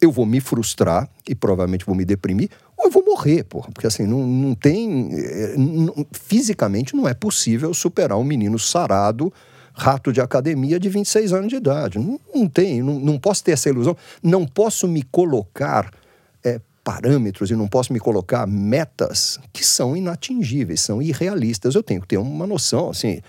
eu vou me frustrar e provavelmente vou me deprimir, ou eu vou morrer, porra. Porque assim, não, não tem. Eh, não, fisicamente não é possível superar um menino sarado, rato de academia de 26 anos de idade. Não, não tem, não, não posso ter essa ilusão. Não posso me colocar é, parâmetros e não posso me colocar metas que são inatingíveis, são irrealistas. Eu tenho que ter uma noção, assim.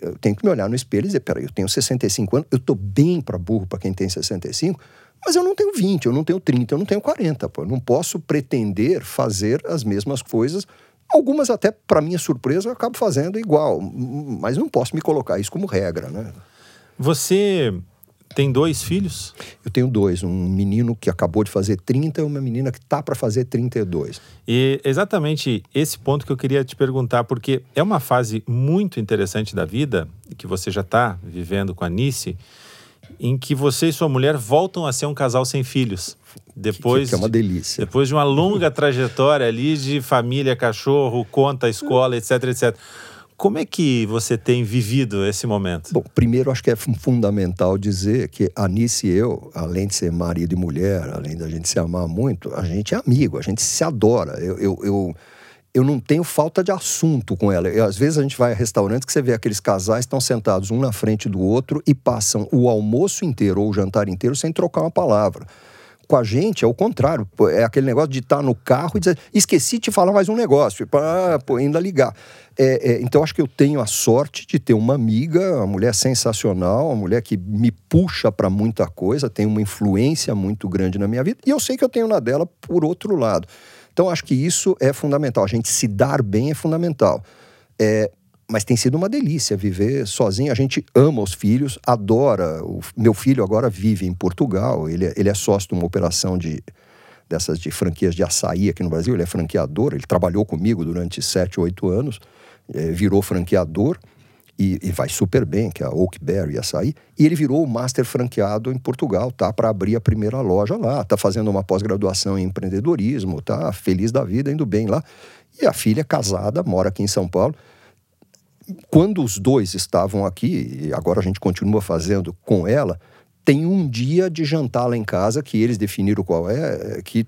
Eu tenho que me olhar no espelho e dizer: peraí, eu tenho 65 anos, eu estou bem para burro para quem tem 65 mas eu não tenho 20, eu não tenho 30, eu não tenho 40. Pô. Eu não posso pretender fazer as mesmas coisas. Algumas, até para minha surpresa, eu acabo fazendo igual. Mas não posso me colocar isso como regra. Né? Você tem dois filhos? Eu tenho dois. Um menino que acabou de fazer 30 e uma menina que está para fazer 32. E exatamente esse ponto que eu queria te perguntar, porque é uma fase muito interessante da vida, que você já está vivendo com a Nice em que você e sua mulher voltam a ser um casal sem filhos. Depois, que, que é uma delícia. Depois de uma longa trajetória ali de família, cachorro, conta, escola, etc, etc. Como é que você tem vivido esse momento? Bom, primeiro acho que é fundamental dizer que a Anice e eu, além de ser marido e mulher, além da gente se amar muito, a gente é amigo, a gente se adora. eu, eu, eu eu não tenho falta de assunto com ela. às vezes a gente vai a restaurantes que você vê aqueles casais estão sentados um na frente do outro e passam o almoço inteiro ou o jantar inteiro sem trocar uma palavra. Com a gente é o contrário. É aquele negócio de estar no carro e dizer, esqueci de falar mais um negócio. Tipo, pô, ainda ligar. É, é, então acho que eu tenho a sorte de ter uma amiga, uma mulher sensacional, uma mulher que me puxa para muita coisa, tem uma influência muito grande na minha vida. E eu sei que eu tenho na dela por outro lado. Então, acho que isso é fundamental. A gente se dar bem é fundamental. É, mas tem sido uma delícia viver sozinho. A gente ama os filhos, adora. O meu filho agora vive em Portugal. Ele, é, ele é sócio de uma operação de dessas de franquias de açaí aqui no Brasil. Ele é franqueador. Ele trabalhou comigo durante sete, oito anos. É, virou franqueador e, e, vai super bem, que é a Oakberry Açaí. E ele virou o master franqueado em Portugal, tá? Para abrir a primeira loja lá, tá fazendo uma pós-graduação em empreendedorismo, tá feliz da vida, indo bem lá. E a filha casada, mora aqui em São Paulo. Quando os dois estavam aqui, e agora a gente continua fazendo com ela, tem um dia de jantar lá em casa que eles definiram qual é, é que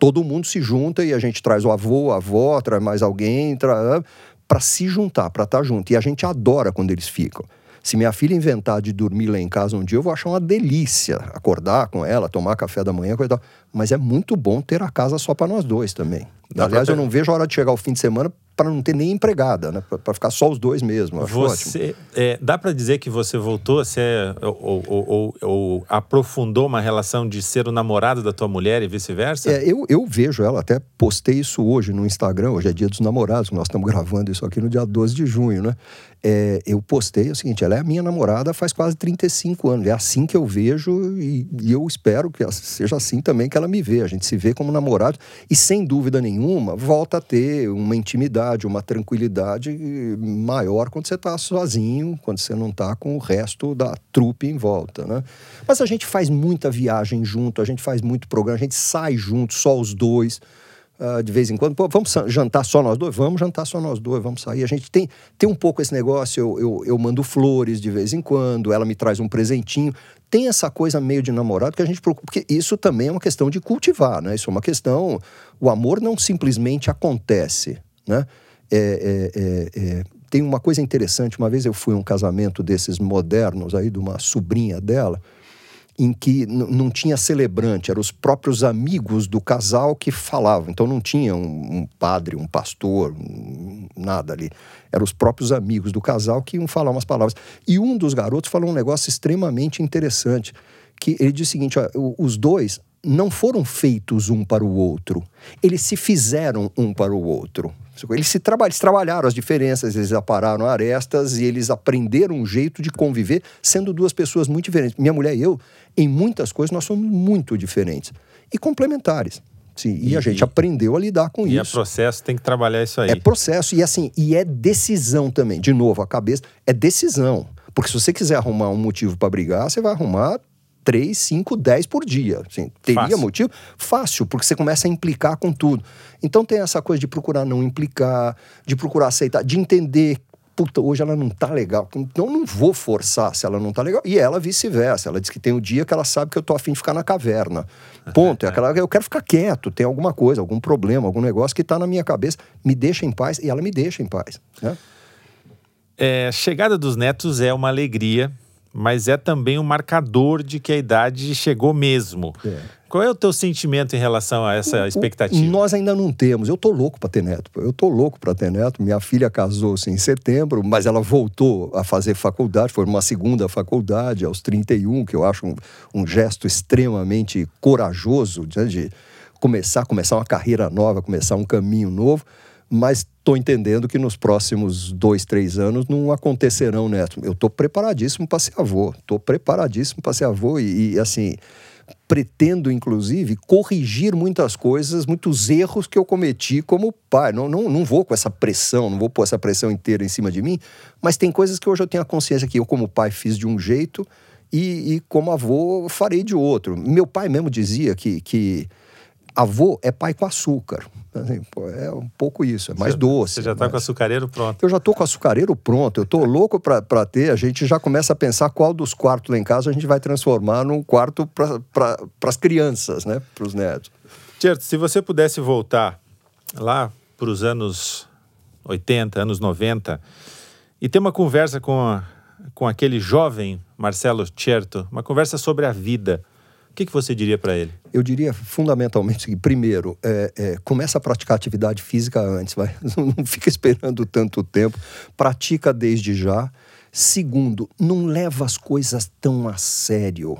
todo mundo se junta e a gente traz o avô, a avó, traz mais alguém, traz para se juntar, para estar tá junto. E a gente adora quando eles ficam. Se minha filha inventar de dormir lá em casa um dia, eu vou achar uma delícia acordar com ela, tomar café da manhã, coisa Mas é muito bom ter a casa só para nós dois também. Dá Aliás, eu não vejo a hora de chegar o fim de semana para não ter nem empregada, né? Para ficar só os dois mesmo. você é, dá para dizer que você voltou a ser ou, ou, ou, ou, aprofundou uma relação de ser o namorado da tua mulher e vice-versa? É, eu, eu vejo ela, até postei isso hoje no Instagram, hoje é dia dos namorados, nós estamos gravando isso aqui no dia 12 de junho, né? É, eu postei o seguinte: ela é a minha namorada faz quase 35 anos. É assim que eu vejo e, e eu espero que seja assim também que ela me vê. A gente se vê como namorado e, sem dúvida nenhuma, volta a ter uma intimidade, uma tranquilidade maior quando você está sozinho, quando você não está com o resto da trupe em volta. Né? Mas a gente faz muita viagem junto, a gente faz muito programa, a gente sai junto, só os dois. Uh, de vez em quando, pô, vamos jantar só nós dois? Vamos jantar só nós dois, vamos sair. A gente tem, tem um pouco esse negócio, eu, eu, eu mando flores de vez em quando, ela me traz um presentinho. Tem essa coisa meio de namorado que a gente procura, porque isso também é uma questão de cultivar, né? Isso é uma questão. O amor não simplesmente acontece, né? É, é, é, é tem uma coisa interessante, uma vez eu fui a um casamento desses modernos aí, de uma sobrinha dela em que não tinha celebrante, eram os próprios amigos do casal que falavam. Então não tinha um, um padre, um pastor, um, nada ali. Eram os próprios amigos do casal que iam falar umas palavras. E um dos garotos falou um negócio extremamente interessante, que ele disse o seguinte, ó, os dois não foram feitos um para o outro, eles se fizeram um para o outro. Eles, se traba eles trabalharam as diferenças, eles apararam arestas e eles aprenderam um jeito de conviver sendo duas pessoas muito diferentes. Minha mulher e eu, em muitas coisas, nós somos muito diferentes e complementares. Sim, e, e, a gente aprendeu a lidar com e isso. E é processo, tem que trabalhar isso aí. É processo e assim, e é decisão também. De novo, a cabeça é decisão. Porque se você quiser arrumar um motivo para brigar, você vai arrumar 3, 5, 10 por dia. Assim, teria Fácil. motivo? Fácil, porque você começa a implicar com tudo. Então tem essa coisa de procurar não implicar, de procurar aceitar, de entender puta, hoje ela não tá legal. Então eu não vou forçar se ela não tá legal. E ela vice-versa. Ela diz que tem o um dia que ela sabe que eu tô afim de ficar na caverna. Ponto. É aquela eu quero ficar quieto, tem alguma coisa, algum problema, algum negócio que tá na minha cabeça. Me deixa em paz e ela me deixa em paz. Né? É, chegada dos netos é uma alegria, mas é também um marcador de que a idade chegou mesmo. É. Qual é o teu sentimento em relação a essa expectativa? nós ainda não temos. Eu tô louco para ter neto. Eu tô louco para ter neto. Minha filha casou-se em setembro, mas ela voltou a fazer faculdade, foi uma segunda faculdade aos 31, que eu acho um, um gesto extremamente corajoso né, de começar, começar uma carreira nova, começar um caminho novo. Mas estou entendendo que nos próximos dois, três anos não acontecerão neto. Eu estou preparadíssimo para ser avô. Estou preparadíssimo para ser avô e, e assim pretendo, inclusive, corrigir muitas coisas, muitos erros que eu cometi como pai. Não, não, não vou com essa pressão, não vou pôr essa pressão inteira em cima de mim, mas tem coisas que hoje eu tenho a consciência que eu, como pai, fiz de um jeito e, e como avô, farei de outro. Meu pai mesmo dizia que, que avô é pai com açúcar. Assim, é um pouco isso, é mais você, doce. Você já está mas... com açucareiro pronto. Eu já estou com açucareiro pronto, eu estou louco para ter. A gente já começa a pensar qual dos quartos lá em casa a gente vai transformar num quarto para as crianças, né? Para os netos. Certo, se você pudesse voltar lá para os anos 80, anos 90, e ter uma conversa com, a, com aquele jovem Marcelo Certo, uma conversa sobre a vida o que, que você diria para ele? Eu diria fundamentalmente seguinte: primeiro, é, é, começa a praticar atividade física antes, vai. não fica esperando tanto tempo, pratica desde já. Segundo, não leva as coisas tão a sério.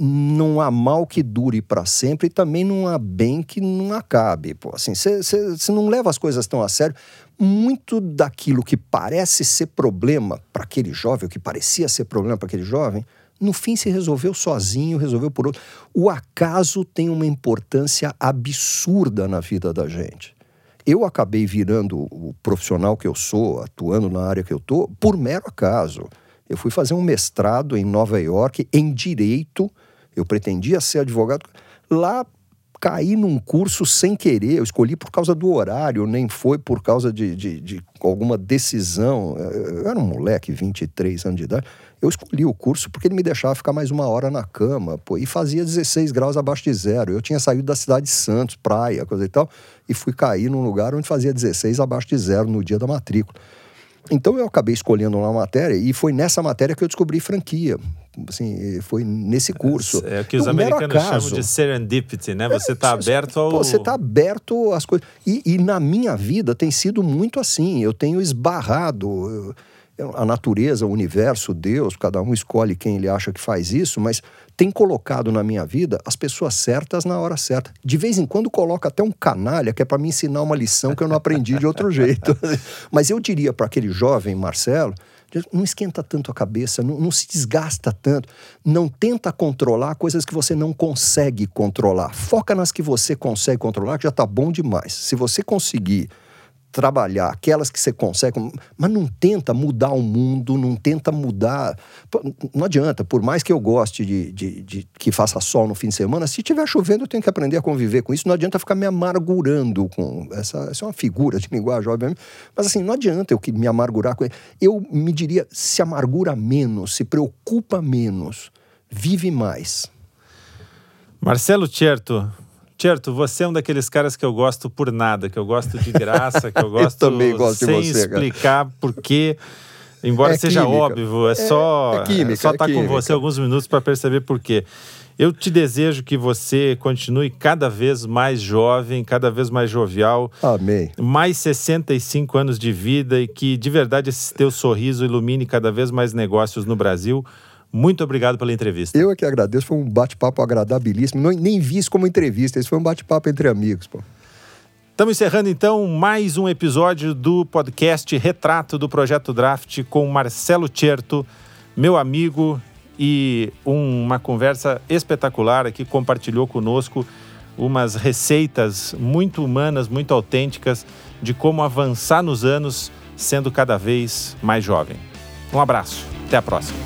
Não há mal que dure para sempre e também não há bem que não acabe. Pô, assim, você não leva as coisas tão a sério. Muito daquilo que parece ser problema para aquele jovem, o que parecia ser problema para aquele jovem, no fim se resolveu sozinho, resolveu por outro. O acaso tem uma importância absurda na vida da gente. Eu acabei virando o profissional que eu sou, atuando na área que eu estou, por mero acaso. Eu fui fazer um mestrado em Nova York em direito. Eu pretendia ser advogado. Lá caí num curso sem querer, eu escolhi por causa do horário, nem foi por causa de, de, de, alguma decisão. Eu era um moleque, 23 anos de idade. Eu escolhi o curso porque ele me deixava ficar mais uma hora na cama, pô, e fazia 16 graus abaixo de zero. Eu tinha saído da cidade de Santos, praia, coisa e tal, e fui cair num lugar onde fazia 16 abaixo de zero no dia da matrícula. Então eu acabei escolhendo uma matéria e foi nessa matéria que eu descobri franquia. Assim, foi nesse curso. É, é o que os um americanos chamam de serendipity, né? Você está é, aberto ao. Você está aberto às coisas. E, e, na minha vida tem sido muito assim. Eu tenho esbarrado. Eu, a natureza, o universo, Deus, cada um escolhe quem ele acha que faz isso, mas tem colocado na minha vida as pessoas certas na hora certa. De vez em quando coloca até um canalha que é para me ensinar uma lição que eu não aprendi de outro jeito. mas eu diria para aquele jovem Marcelo, não esquenta tanto a cabeça, não, não, se desgasta tanto, não tenta controlar coisas que você não consegue controlar. Foca nas que você consegue controlar, que já está bom demais. Se você conseguir trabalhar, aquelas que você consegue, mas não tenta mudar o mundo, não tenta mudar. Não adianta, por mais que eu goste de, de, de, que faça sol no fim de semana, se tiver chovendo, eu tenho que aprender a conviver com isso. Não adianta ficar me amargurando com. Essa, essa é uma figura de linguagem, obviamente. Mas assim, não adianta eu me amargurar com. Eu me diria: se amargura menos, se preocupa menos, vive mais. Marcelo Certo, Certo, você é um daqueles caras que eu gosto por nada, que eu gosto de graça, que eu gosto eu também gosto sem de você, explicar por quê. Embora é seja química. óbvio, é, é só é, química, é só estar tá com você alguns minutos para perceber por quê. Eu te desejo que você continue cada vez mais jovem, cada vez mais jovial. Amém. Mais 65 anos de vida e que de verdade esse teu sorriso ilumine cada vez mais negócios no Brasil. Muito obrigado pela entrevista. Eu é que agradeço, foi um bate-papo agradabilíssimo. Não, nem vi isso como entrevista, isso foi um bate-papo entre amigos, pô. Estamos encerrando então mais um episódio do podcast Retrato do Projeto Draft com Marcelo Certo, meu amigo e uma conversa espetacular que compartilhou conosco umas receitas muito humanas, muito autênticas de como avançar nos anos sendo cada vez mais jovem. Um abraço, até a próxima.